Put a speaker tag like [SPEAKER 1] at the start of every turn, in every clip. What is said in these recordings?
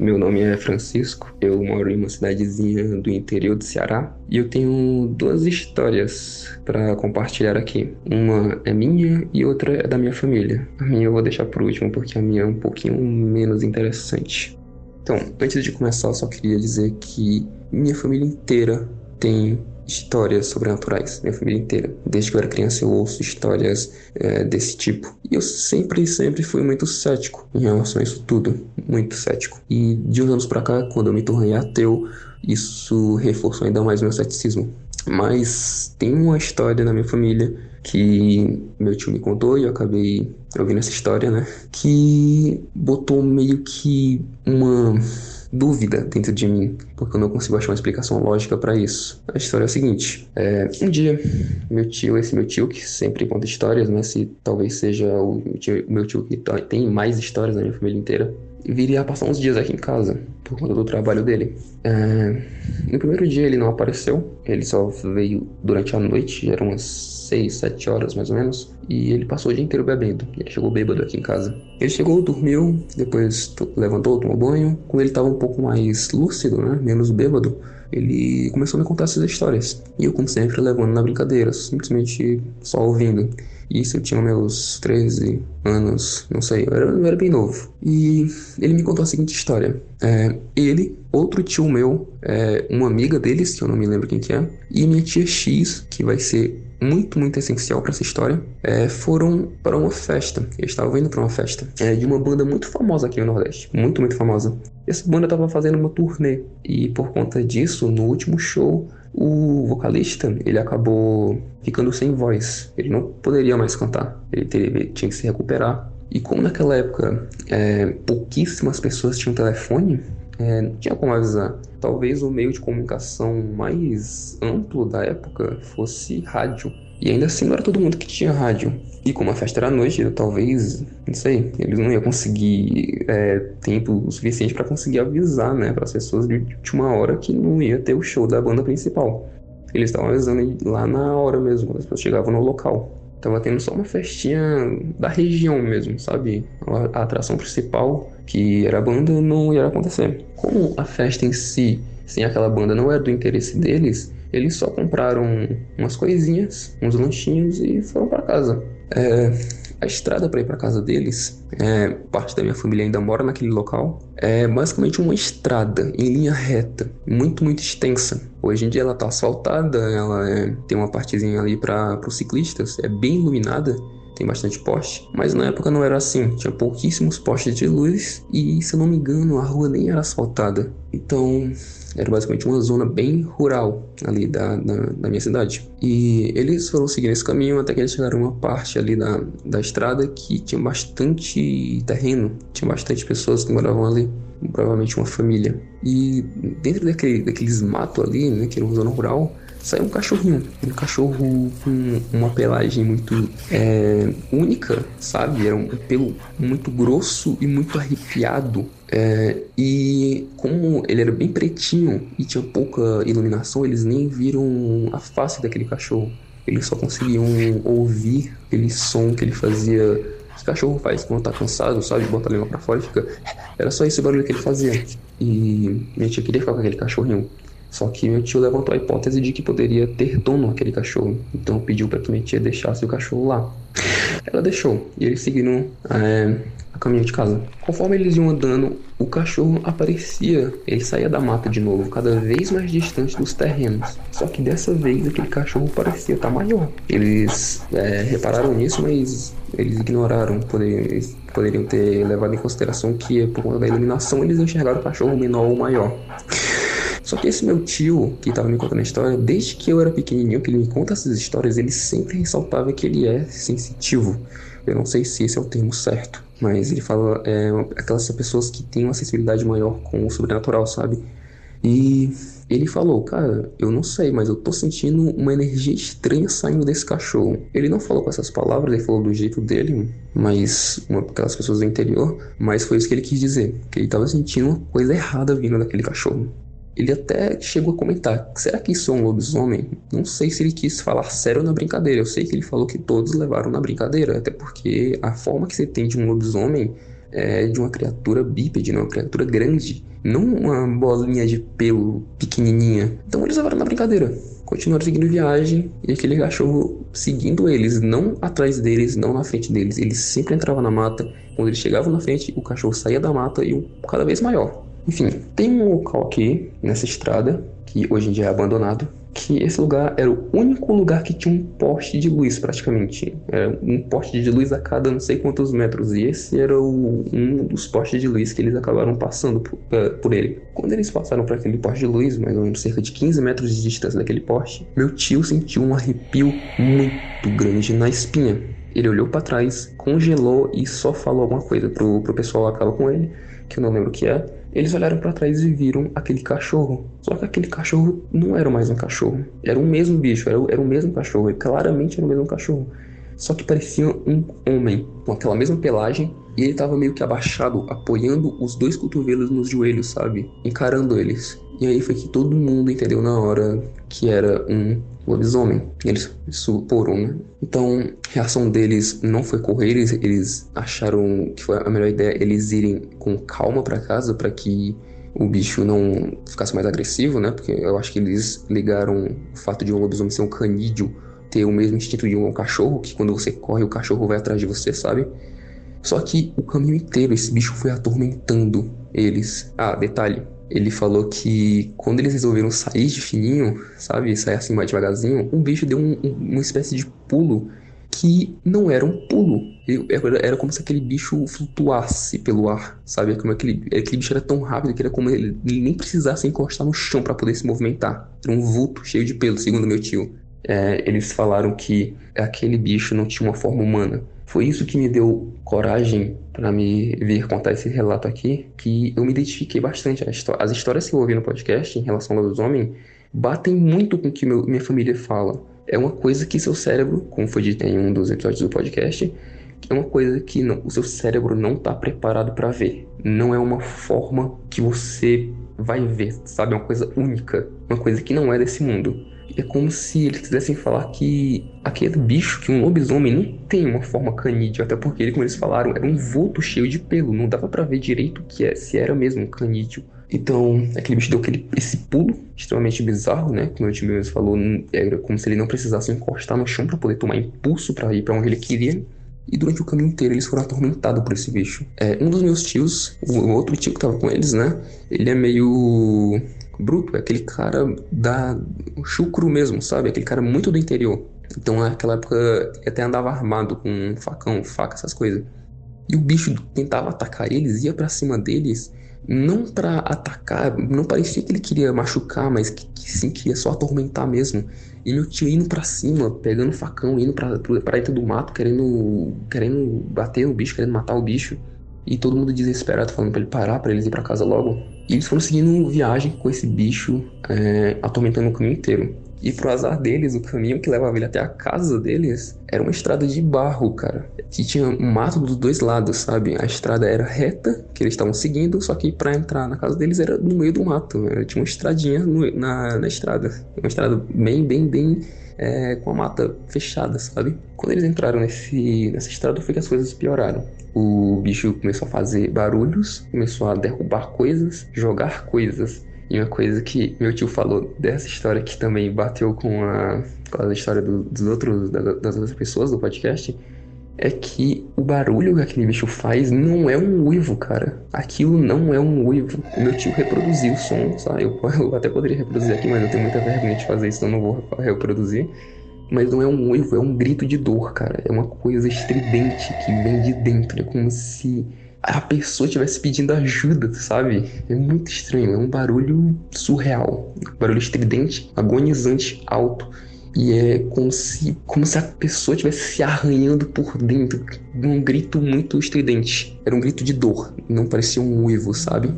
[SPEAKER 1] Meu nome é Francisco. Eu moro em uma cidadezinha do interior do Ceará e eu tenho duas histórias para compartilhar aqui. Uma é minha e outra é da minha família. A minha eu vou deixar por último porque a minha é um pouquinho menos interessante. Então, antes de começar, eu só queria dizer que minha família inteira tem histórias sobrenaturais, minha família inteira. Desde que eu era criança eu ouço histórias é, desse tipo. E eu sempre, sempre fui muito cético em relação a isso tudo, muito cético. E de uns anos pra cá, quando eu me tornei ateu, isso reforçou ainda mais meu ceticismo. Mas tem uma história na minha família que meu tio me contou e eu acabei ouvindo essa história, né? Que botou meio que uma dúvida dentro de mim, porque eu não consigo achar uma explicação lógica para isso. A história é a seguinte: é, um dia, meu tio, esse meu tio que sempre conta histórias, né? Se talvez seja o meu tio, meu tio que tá, tem mais histórias na minha família inteira, viria a passar uns dias aqui em casa por conta do trabalho dele. É, no primeiro dia ele não apareceu, ele só veio durante a noite, eram umas 6, 7 horas mais ou menos, e ele passou o dia inteiro bebendo. Ele chegou bêbado aqui em casa. Ele chegou, dormiu, depois levantou, tomou banho. Quando ele estava um pouco mais lúcido, né, menos bêbado, ele começou a me contar essas histórias. E eu, como sempre, levando na brincadeira, simplesmente só ouvindo. Isso eu tinha meus 13 anos, não sei, eu era, eu era bem novo. E ele me contou a seguinte história. É, ele, outro tio meu, é, uma amiga deles, que eu não me lembro quem que é, e minha tia X, que vai ser muito, muito essencial para essa história, é, foram para uma festa. Eles estavam indo para uma festa é, de uma banda muito famosa aqui no Nordeste. Muito, muito famosa. Essa banda estava fazendo uma turnê. E por conta disso, no último show, o vocalista ele acabou ficando sem voz. Ele não poderia mais cantar. Ele, ele tinha que se recuperar. E como naquela época é, pouquíssimas pessoas tinham telefone, é, não tinha como avisar. Talvez o meio de comunicação mais amplo da época fosse rádio. E ainda assim não era todo mundo que tinha rádio. E como a festa era à noite, talvez, não sei, eles não iam conseguir é, tempo suficiente para conseguir avisar, né, para as pessoas de última hora que não ia ter o show da banda principal. Eles estavam avisando lá na hora mesmo, quando as pessoas chegavam no local. Tava tendo só uma festinha da região mesmo, sabe? A atração principal, que era a banda, não ia acontecer. Como a festa em si, sem aquela banda, não era do interesse deles, eles só compraram umas coisinhas, uns lanchinhos e foram para casa. É, a estrada para ir para casa deles, é, parte da minha família ainda mora naquele local, é basicamente uma estrada em linha reta, muito, muito extensa. Hoje em dia ela está asfaltada, ela é, tem uma partezinha ali para os ciclistas, é bem iluminada, tem bastante poste, mas na época não era assim, tinha pouquíssimos postes de luz e, se eu não me engano, a rua nem era asfaltada. Então, era basicamente uma zona bem rural ali da, da, da, minha cidade. E eles foram seguindo esse caminho até que eles chegaram a uma parte ali da, da estrada que tinha bastante terreno, tinha bastante pessoas que moravam ali, provavelmente uma família. E dentro daquele, daqueles matos ali, né, que era uma zona rural, saiu um cachorrinho. Um cachorro com uma pelagem muito é, única, sabe? Era um pelo muito grosso e muito arrepiado. É, e como ele era bem pretinho e tinha pouca iluminação, eles nem viram a face daquele cachorro. Eles só conseguiam ouvir aquele som que ele fazia. Que cachorro faz quando tá cansado, sabe? Bota a língua pra fora e fica. Era só esse barulho que ele fazia. E minha tia queria ficar com aquele cachorrinho. Só que meu tio levantou a hipótese de que poderia ter dono aquele cachorro. Então pediu para que minha tia deixasse o cachorro lá. Ela deixou. E eles seguiram é, caminho de casa. Conforme eles iam andando, o cachorro aparecia, ele saía da mata de novo, cada vez mais distante dos terrenos. Só que dessa vez aquele cachorro parecia estar maior. Eles é, repararam nisso, mas eles ignoraram, poder, poderiam ter levado em consideração que por conta da iluminação eles enxergaram o cachorro menor ou maior. Só que esse meu tio, que estava me contando a história, desde que eu era pequenininho, que ele me conta essas histórias, ele sempre ressaltava que ele é sensitivo. Eu não sei se esse é o termo certo, mas ele fala é, aquelas pessoas que têm uma sensibilidade maior com o sobrenatural, sabe? E ele falou, cara, eu não sei, mas eu tô sentindo uma energia estranha saindo desse cachorro. Ele não falou com essas palavras, ele falou do jeito dele, mas uma, aquelas pessoas do interior, mas foi isso que ele quis dizer, que ele tava sentindo uma coisa errada vindo daquele cachorro. Ele até chegou a comentar: será que isso é um lobisomem? Não sei se ele quis falar sério na brincadeira. Eu sei que ele falou que todos levaram na brincadeira, até porque a forma que você tem de um lobisomem é de uma criatura bípede, né? uma criatura grande, não uma bolinha de pelo pequenininha. Então eles levaram na brincadeira. Continuaram seguindo viagem e aquele cachorro seguindo eles, não atrás deles, não na frente deles. Ele sempre entrava na mata. Quando eles chegavam na frente, o cachorro saía da mata e cada vez maior. Enfim, tem um local aqui nessa estrada, que hoje em dia é abandonado, que esse lugar era o único lugar que tinha um poste de luz praticamente. Era um poste de luz a cada não sei quantos metros. E esse era o, um dos postes de luz que eles acabaram passando por, uh, por ele. Quando eles passaram por aquele poste de luz, mais ou menos cerca de 15 metros de distância daquele poste, meu tio sentiu um arrepio muito grande na espinha. Ele olhou para trás, congelou e só falou alguma coisa pro, pro pessoal lá que tava com ele, que eu não lembro o que é eles olharam para trás e viram aquele cachorro. Só que aquele cachorro não era mais um cachorro. Era o mesmo bicho, era, era o mesmo cachorro. claramente era o mesmo cachorro. Só que parecia um homem, com aquela mesma pelagem, e ele tava meio que abaixado, apoiando os dois cotovelos nos joelhos, sabe? Encarando eles. E aí foi que todo mundo entendeu na hora que era um lobisomem. Eles suporam, né? Então, a reação deles não foi correr, eles, eles acharam que foi a melhor ideia eles irem com calma para casa para que o bicho não ficasse mais agressivo, né? Porque eu acho que eles ligaram o fato de um lobisomem ser um canídeo ter o mesmo instinto de um cachorro, que quando você corre o cachorro vai atrás de você, sabe? Só que o caminho inteiro esse bicho foi atormentando eles. Ah, detalhe, ele falou que quando eles resolveram sair de fininho, sabe, sair assim mais devagarzinho, um bicho deu um, um, uma espécie de pulo que não era um pulo. Era como se aquele bicho flutuasse pelo ar, sabe? Como aquele, aquele bicho era tão rápido que era como ele, ele nem precisasse encostar no chão para poder se movimentar. Era um vulto cheio de pelo, segundo meu tio. É, eles falaram que aquele bicho não tinha uma forma humana. Foi isso que me deu coragem para me vir contar esse relato aqui, que eu me identifiquei bastante. As histórias que eu ouvi no podcast em relação ao lobisomem batem muito com o que meu, minha família fala. É uma coisa que seu cérebro, como foi dito em um dos episódios do podcast, é uma coisa que não, o seu cérebro não está preparado para ver. Não é uma forma que você vai ver, sabe? É uma coisa única, uma coisa que não é desse mundo. É como se eles quisessem falar que aquele bicho, que um lobisomem, não tem uma forma canídea, até porque ele, como eles falaram, era um vulto cheio de pelo, não dava para ver direito que é, se era mesmo um canídeo. Então, aquele bicho deu aquele, esse pulo extremamente bizarro, né? Como o time mesmo falou, era como se ele não precisasse encostar no chão para poder tomar impulso para ir para onde ele queria. E durante o caminho inteiro eles foram atormentados por esse bicho. É, um dos meus tios, o outro tio que tava com eles, né? Ele é meio bruto, é aquele cara da chucro mesmo, sabe? Aquele cara muito do interior. Então naquela época até andava armado com facão, faca, essas coisas. E o bicho tentava atacar eles, ia para cima deles, não para atacar, não parecia que ele queria machucar, mas que, que sim queria só atormentar mesmo. E meu tio indo para cima, pegando facão, indo para dentro do mato, querendo querendo bater no bicho, querendo matar o bicho. E todo mundo desesperado falando para ele parar, para eles ir para casa logo. E eles foram seguindo viagem com esse bicho, é, atormentando o caminho inteiro. E pro azar deles, o caminho que levava ele até a casa deles era uma estrada de barro, cara. Que tinha um mato dos dois lados, sabe? A estrada era reta, que eles estavam seguindo, só que para entrar na casa deles era no meio do mato. Era, tinha uma estradinha no, na, na estrada. Uma estrada bem, bem, bem é, com a mata fechada, sabe? Quando eles entraram nesse, nessa estrada, foi que as coisas pioraram o bicho começou a fazer barulhos, começou a derrubar coisas, jogar coisas. E uma coisa que meu tio falou dessa história que também bateu com a, com a história do, dos outros, das outras pessoas do podcast é que o barulho que aquele bicho faz não é um uivo, cara. Aquilo não é um uivo. O meu tio reproduziu o som, sabe? Eu, eu até poderia reproduzir aqui, mas eu tenho muita vergonha de fazer isso, então não vou reproduzir. Mas não é um uivo, é um grito de dor, cara. É uma coisa estridente que vem de dentro. É como se a pessoa estivesse pedindo ajuda, sabe? É muito estranho, é um barulho surreal. Um barulho estridente, agonizante, alto. E é como se, como se a pessoa estivesse se arranhando por dentro. Um grito muito estridente. Era um grito de dor, não parecia um uivo, sabe?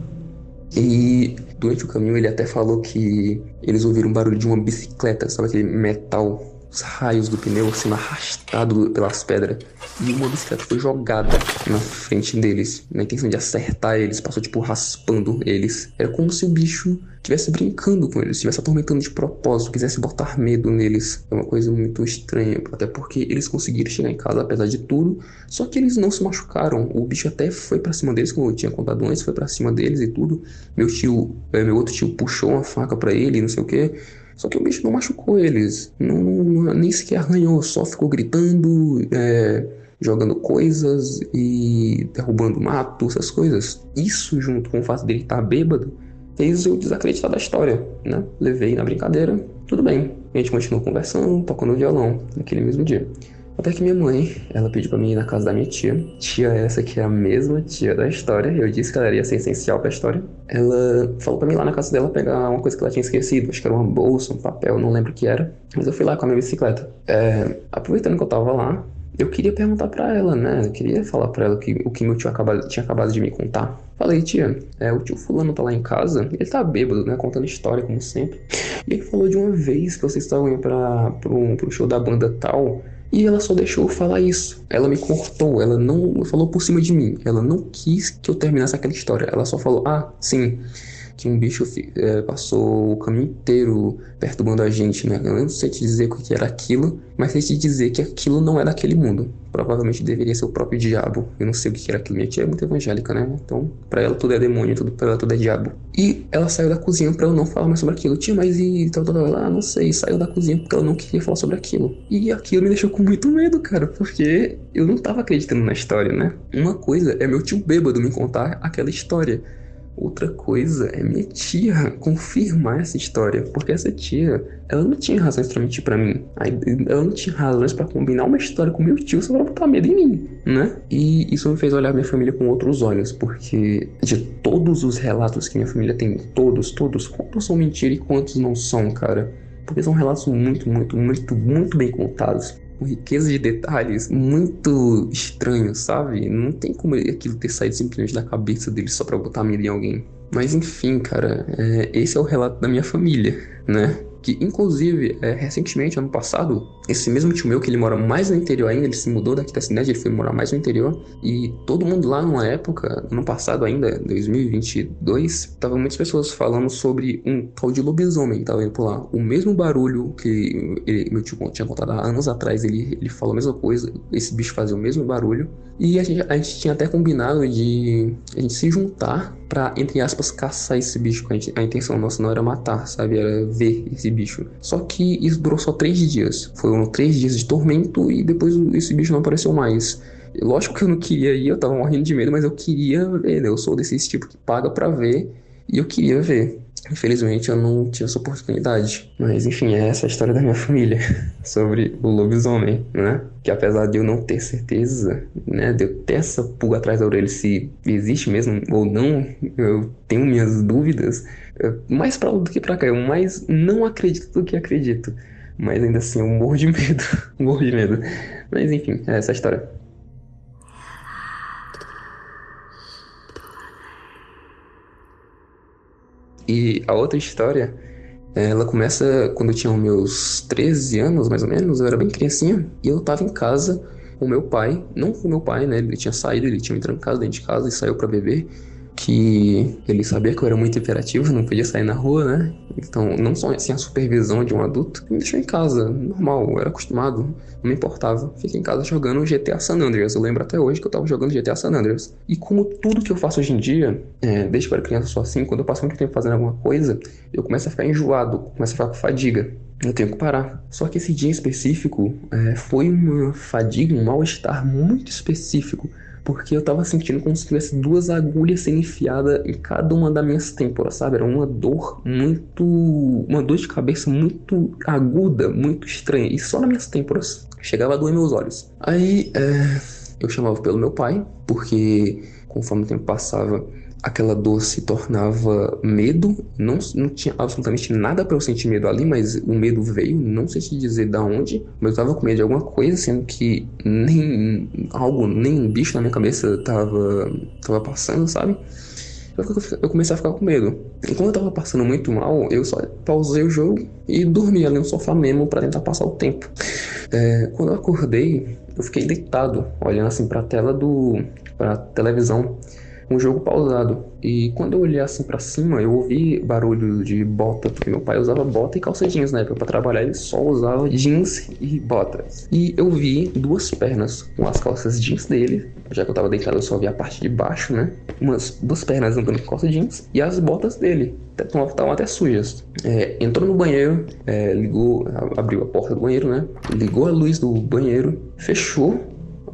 [SPEAKER 1] E durante o caminho ele até falou que eles ouviram um barulho de uma bicicleta, sabe aquele metal os raios do pneu sendo arrastado pelas pedras. E uma bicicleta foi jogada na frente deles, na intenção de acertar eles, passou tipo raspando eles. Era como se o bicho estivesse brincando com eles, estivesse atormentando de propósito, quisesse botar medo neles. É uma coisa muito estranha, até porque eles conseguiram chegar em casa apesar de tudo, só que eles não se machucaram. O bicho até foi para cima deles, como eu tinha contado antes, foi para cima deles e tudo. Meu tio, é, meu outro tio puxou uma faca para ele, não sei o que. Só que o bicho não machucou eles, não, não nem sequer arranhou, só ficou gritando, é, jogando coisas e derrubando mato, essas coisas. Isso, junto com o fato dele estar bêbado, fez eu desacreditar da história, né? Levei na brincadeira, tudo bem. A gente continuou conversando, tocando violão naquele mesmo dia. Até que minha mãe, ela pediu pra mim ir na casa da minha tia. Tia essa que é a mesma tia da história. Eu disse que ela ia ser essencial pra história. Ela falou pra mim ir lá na casa dela pegar uma coisa que ela tinha esquecido. Acho que era uma bolsa, um papel, não lembro o que era. Mas eu fui lá com a minha bicicleta. É, aproveitando que eu tava lá, eu queria perguntar para ela, né? Eu queria falar para ela que, o que meu tio acabado, tinha acabado de me contar. Falei, tia, é, o tio fulano tá lá em casa, ele tá bêbado, né? Contando história, como sempre. E ele falou de uma vez que vocês estavam indo pra, pro, pro show da banda tal e ela só deixou eu falar isso. Ela me cortou, ela não falou por cima de mim. Ela não quis que eu terminasse aquela história. Ela só falou: ah, sim, que um bicho é, passou o caminho inteiro perturbando a gente, né? Eu não sei te dizer o que era aquilo, mas sei te dizer que aquilo não é daquele mundo. Provavelmente deveria ser o próprio diabo. Eu não sei o que era aquilo. Minha tia é muito evangélica, né? Então, para ela tudo é demônio, tudo para ela tudo é diabo. E ela saiu da cozinha para eu não falar mais sobre aquilo. Tia, mas e tal, tal, tal. Ah, não sei, saiu da cozinha porque ela não queria falar sobre aquilo. E aquilo me deixou com muito medo, cara, porque eu não tava acreditando na história, né? Uma coisa é meu tio bêbado me contar aquela história. Outra coisa é minha tia confirmar essa história, porque essa tia, ela não tinha razões para mentir para mim. Ela não tinha razões para combinar uma história com meu tio só pra botar medo em mim, né? E isso me fez olhar minha família com outros olhos, porque de todos os relatos que minha família tem, todos, todos, quantos são mentira e quantos não são, cara? Porque são relatos muito, muito, muito, muito bem contados com riqueza de detalhes muito estranhos, sabe? Não tem como aquilo ter saído simplesmente da cabeça dele só pra botar medo em alguém. Mas enfim, cara, é, esse é o relato da minha família, né? que inclusive, é, recentemente, ano passado, esse mesmo tio meu, que ele mora mais no interior ainda, ele se mudou daqui da cidade, ele foi morar mais no interior, e todo mundo lá numa época, ano passado ainda, 2022, tava muitas pessoas falando sobre um tal de lobisomem que tava indo por lá. O mesmo barulho que ele, meu tio tinha contado há anos atrás, ele, ele falou a mesma coisa, esse bicho fazia o mesmo barulho, e a gente, a gente tinha até combinado de a gente se juntar para entre aspas, caçar esse bicho. A, gente, a, intenção nossa não era matar, sabe? Era ver esse bicho. Só que isso durou só três dias. Foram três dias de tormento e depois esse bicho não apareceu mais. Lógico que eu não queria ir, eu tava morrendo de medo, mas eu queria ver, né? Eu sou desse tipo que paga para ver e eu queria ver. Infelizmente eu não tive essa oportunidade. Mas enfim, é essa a história da minha família sobre o lobisomem, né? Que apesar de eu não ter certeza, né, de eu ter essa pulga atrás da orelha se existe mesmo ou não, eu tenho minhas dúvidas. Mais pra lá do que pra cá, eu mais não acredito do que acredito. Mas ainda assim eu morro de medo, morro de medo. Mas enfim, é essa a história. E a outra história, ela começa quando eu tinha meus 13 anos, mais ou menos, eu era bem criancinha, e eu tava em casa com meu pai, não com meu pai, né? Ele tinha saído, ele tinha me trancado dentro de casa e saiu para beber que ele sabia que eu era muito imperativo, não podia sair na rua, né? Então, não só assim a supervisão de um adulto, me deixou em casa, normal, eu era acostumado, não me importava. Fiquei em casa jogando GTA San Andreas. Eu lembro até hoje que eu tava jogando GTA San Andreas. E como tudo que eu faço hoje em dia, é, desde que eu era criança só assim, quando eu passo muito tempo fazendo alguma coisa, eu começo a ficar enjoado, começo a ficar com fadiga. eu tenho que parar. Só que esse dia específico é, foi uma fadiga, um mal-estar muito específico porque eu tava sentindo como se tivesse duas agulhas sendo enfiadas em cada uma das minhas têmporas, sabe? Era uma dor muito. uma dor de cabeça muito aguda, muito estranha, e só nas minhas têmporas. Chegava a doer meus olhos. Aí é, eu chamava pelo meu pai, porque conforme o tempo passava, aquela dor se tornava medo. Não, não tinha absolutamente nada para eu sentir medo ali, mas o medo veio, não sei te dizer da onde, mas eu tava com medo de alguma coisa, sendo que nem algo, nem um bicho na minha cabeça tava, tava passando, sabe? Eu comecei a ficar com medo. E quando eu tava passando muito mal, eu só pausei o jogo e dormi ali no sofá mesmo para tentar passar o tempo. É, quando eu acordei, eu fiquei deitado, olhando assim pra tela do. pra televisão um jogo pausado. E quando eu olhei assim para cima, eu ouvi barulho de bota, porque meu pai usava bota e calça jeans na época para trabalhar, ele só usava jeans e botas. E eu vi duas pernas com as calças jeans dele, já que eu tava deitado, eu só vi a parte de baixo, né? Umas duas pernas andando com calça jeans e as botas dele. Estavam até sujas. É, entrou no banheiro, é, ligou, abriu a porta do banheiro, né? Ligou a luz do banheiro, fechou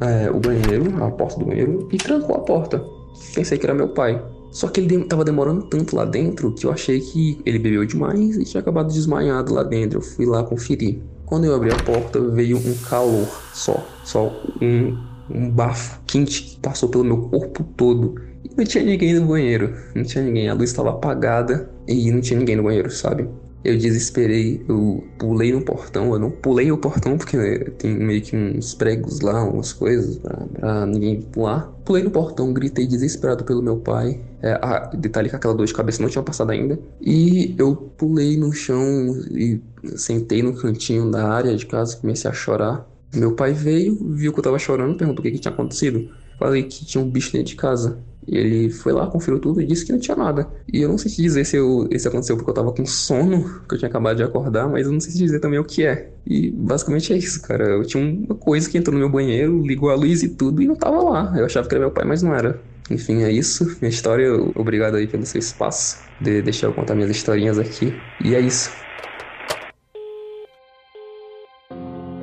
[SPEAKER 1] é, o banheiro, a porta do banheiro e trancou a porta. Pensei que era meu pai. Só que ele tava demorando tanto lá dentro que eu achei que ele bebeu demais e tinha acabado desmaiado lá dentro. Eu fui lá conferir. Quando eu abri a porta, veio um calor só. Só um, um bafo quente que passou pelo meu corpo todo. E não tinha ninguém no banheiro. Não tinha ninguém. A luz estava apagada e não tinha ninguém no banheiro, sabe? Eu desesperei, eu pulei no portão, eu não pulei o portão porque né, tem meio que uns pregos lá, umas coisas pra, pra, ninguém pular. Pulei no portão, gritei desesperado pelo meu pai. É, ah, detalhe que aquela dor de cabeça não tinha passado ainda. E eu pulei no chão e sentei no cantinho da área de casa, comecei a chorar. Meu pai veio, viu que eu tava chorando, perguntou o que, que tinha acontecido. Falei que tinha um bicho dentro de casa. Ele foi lá, conferiu tudo e disse que não tinha nada. E eu não sei te dizer se eu, isso aconteceu porque eu tava com sono, que eu tinha acabado de acordar, mas eu não sei te dizer também o que é. E basicamente é isso, cara. Eu tinha uma coisa que entrou no meu banheiro, ligou a luz e tudo e não tava lá. Eu achava que era meu pai, mas não era. Enfim, é isso. Minha história. Obrigado aí pelo seu espaço. De deixar eu contar minhas historinhas aqui. E é isso.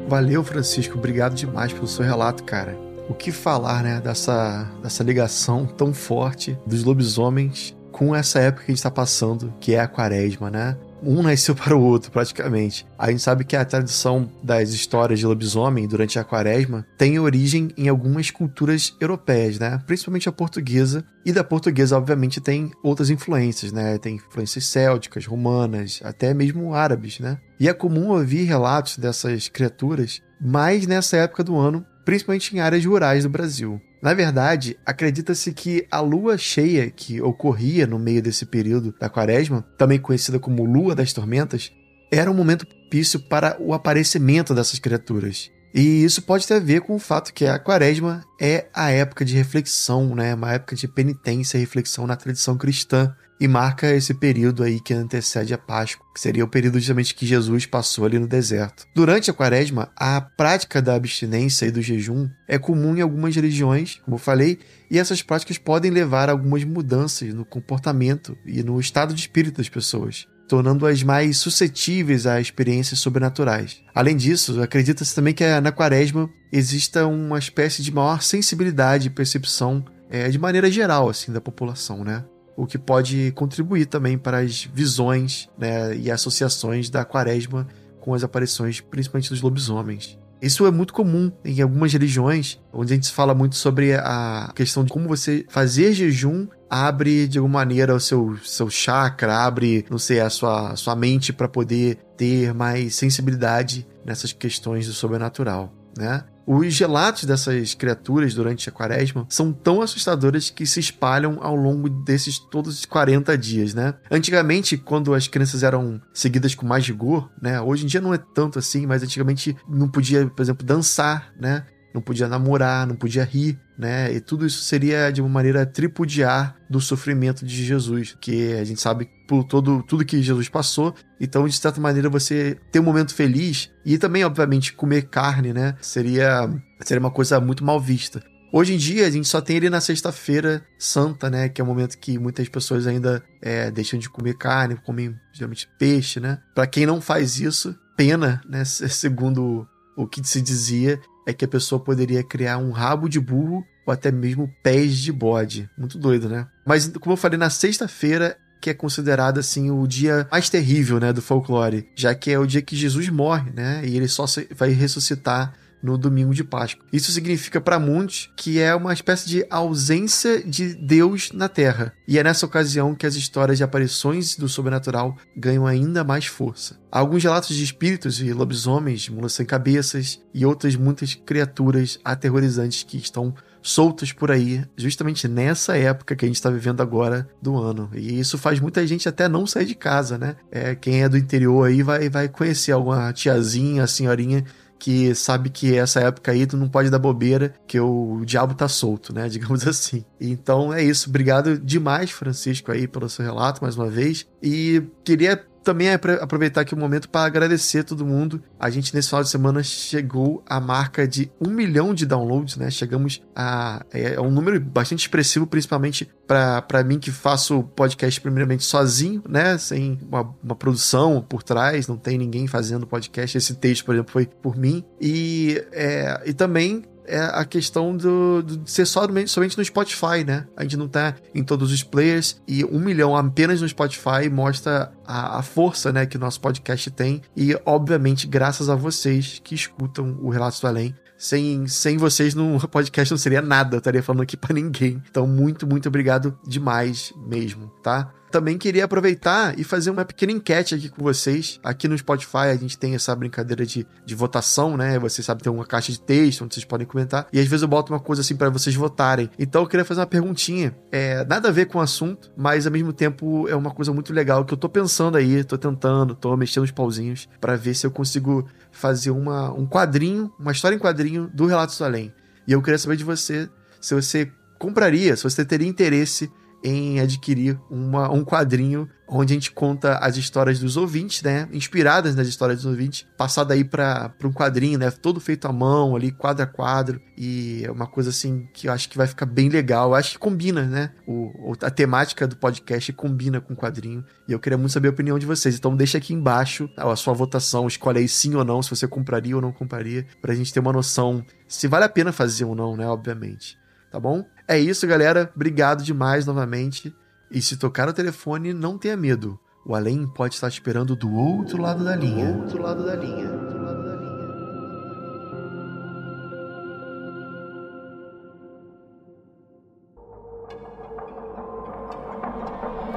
[SPEAKER 2] Valeu, Francisco. Obrigado demais pelo seu relato, cara o que falar, né, dessa, dessa ligação tão forte dos lobisomens com essa época que a gente está passando, que é a quaresma, né? Um nasceu para o outro, praticamente. A gente sabe que a tradição das histórias de lobisomem durante a quaresma tem origem em algumas culturas europeias, né? Principalmente a portuguesa. E da portuguesa, obviamente, tem outras influências, né? Tem influências célticas, romanas, até mesmo árabes, né? E é comum ouvir relatos dessas criaturas mais nessa época do ano principalmente em áreas rurais do Brasil. Na verdade, acredita-se que a lua cheia que ocorria no meio desse período da quaresma, também conhecida como Lua das Tormentas, era um momento propício para o aparecimento dessas criaturas. E isso pode ter a ver com o fato que a quaresma é a época de reflexão, né? uma época de penitência e reflexão na tradição cristã e marca esse período aí que antecede a Páscoa, que seria o período justamente que Jesus passou ali no deserto. Durante a quaresma, a prática da abstinência e do jejum é comum em algumas religiões, como eu falei, e essas práticas podem levar a algumas mudanças no comportamento e no estado de espírito das pessoas tornando-as mais suscetíveis a experiências sobrenaturais. Além disso, acredita-se também que na quaresma exista uma espécie de maior sensibilidade e percepção é, de maneira geral assim da população, né? O que pode contribuir também para as visões né, e associações da quaresma com as aparições, principalmente dos lobisomens. Isso é muito comum em algumas religiões, onde a gente fala muito sobre a questão de como você fazer jejum abre de alguma maneira o seu, seu chakra, abre, não sei, a sua, a sua mente para poder ter mais sensibilidade nessas questões do sobrenatural, né? Os relatos dessas criaturas durante a quaresma são tão assustadores que se espalham ao longo desses todos os 40 dias, né? Antigamente, quando as crianças eram seguidas com mais rigor, né? Hoje em dia não é tanto assim, mas antigamente não podia, por exemplo, dançar, né? não podia namorar, não podia rir, né? E tudo isso seria de uma maneira tripudiar do sofrimento de Jesus, que a gente sabe por todo tudo que Jesus passou. Então, de certa maneira, você ter um momento feliz e também, obviamente, comer carne, né? Seria seria uma coisa muito mal vista. Hoje em dia, a gente só tem ele na sexta-feira santa, né? Que é o momento que muitas pessoas ainda é, deixam de comer carne, comem geralmente peixe, né? Para quem não faz isso, pena, né? Segundo o que se dizia, é que a pessoa poderia criar um rabo de burro ou até mesmo pés de bode. Muito doido, né? Mas, como eu falei, na sexta-feira que é considerado assim o dia mais terrível, né, do folclore, já que é o dia que Jesus morre, né, e ele só vai ressuscitar no domingo de Páscoa. Isso significa para muitos que é uma espécie de ausência de Deus na Terra. E é nessa ocasião que as histórias de aparições do sobrenatural ganham ainda mais força. Há alguns relatos de espíritos e lobisomens, mulas sem cabeças e outras muitas criaturas aterrorizantes que estão soltas por aí, justamente nessa época que a gente está vivendo agora do ano. E isso faz muita gente até não sair de casa, né? É, quem é do interior aí vai, vai conhecer alguma tiazinha, senhorinha que sabe que essa época aí tu não pode dar bobeira, que o diabo tá solto, né? Digamos assim. Então é isso. Obrigado demais, Francisco, aí, pelo seu relato mais uma vez. E queria também aproveitar aqui o um momento para agradecer todo mundo. A gente, nesse final de semana, chegou à marca de um milhão de downloads, né? Chegamos a. É, é um número bastante expressivo, principalmente para mim que faço podcast primeiramente sozinho, né? Sem uma, uma, produção por trás, não tem ninguém fazendo podcast. Esse texto, por exemplo, foi por mim. E, é, e também é a questão do, de ser só, somente no Spotify, né? A gente não tá em todos os players e um milhão apenas no Spotify mostra a, a força, né, que o nosso podcast tem e, obviamente, graças a vocês que escutam o Relatos do Além. Sem, sem vocês no podcast não seria nada, eu estaria falando aqui para ninguém. Então, muito, muito obrigado demais mesmo, tá? Também queria aproveitar e fazer uma pequena enquete aqui com vocês. Aqui no Spotify a gente tem essa brincadeira de, de votação, né? Você sabe, tem uma caixa de texto onde vocês podem comentar. E às vezes eu boto uma coisa assim para vocês votarem. Então eu queria fazer uma perguntinha. É, nada a ver com o assunto, mas ao mesmo tempo é uma coisa muito legal que eu tô pensando aí, tô tentando, tô mexendo os pauzinhos para ver se eu consigo fazer uma, um quadrinho, uma história em quadrinho do Relatos do Além. E eu queria saber de você se você compraria, se você teria interesse em adquirir uma, um quadrinho onde a gente conta as histórias dos ouvintes, né? Inspiradas nas histórias dos ouvintes, passado aí para um quadrinho, né? Todo feito à mão, ali, quadro a quadro. E é uma coisa assim que eu acho que vai ficar bem legal. Eu acho que combina, né? O, a temática do podcast combina com o quadrinho. E eu queria muito saber a opinião de vocês. Então deixa aqui embaixo a sua votação. Escolhe aí sim ou não, se você compraria ou não compraria, pra gente ter uma noção se vale a pena fazer ou não, né? Obviamente. Tá bom? É isso, galera. Obrigado demais novamente. E se tocar o telefone, não tenha medo. O além pode estar esperando do outro lado da linha. Do outro lado da linha. Do lado da linha.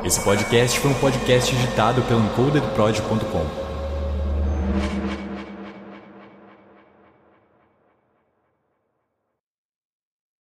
[SPEAKER 3] Esse podcast foi um podcast editado pelo encodedprod.com.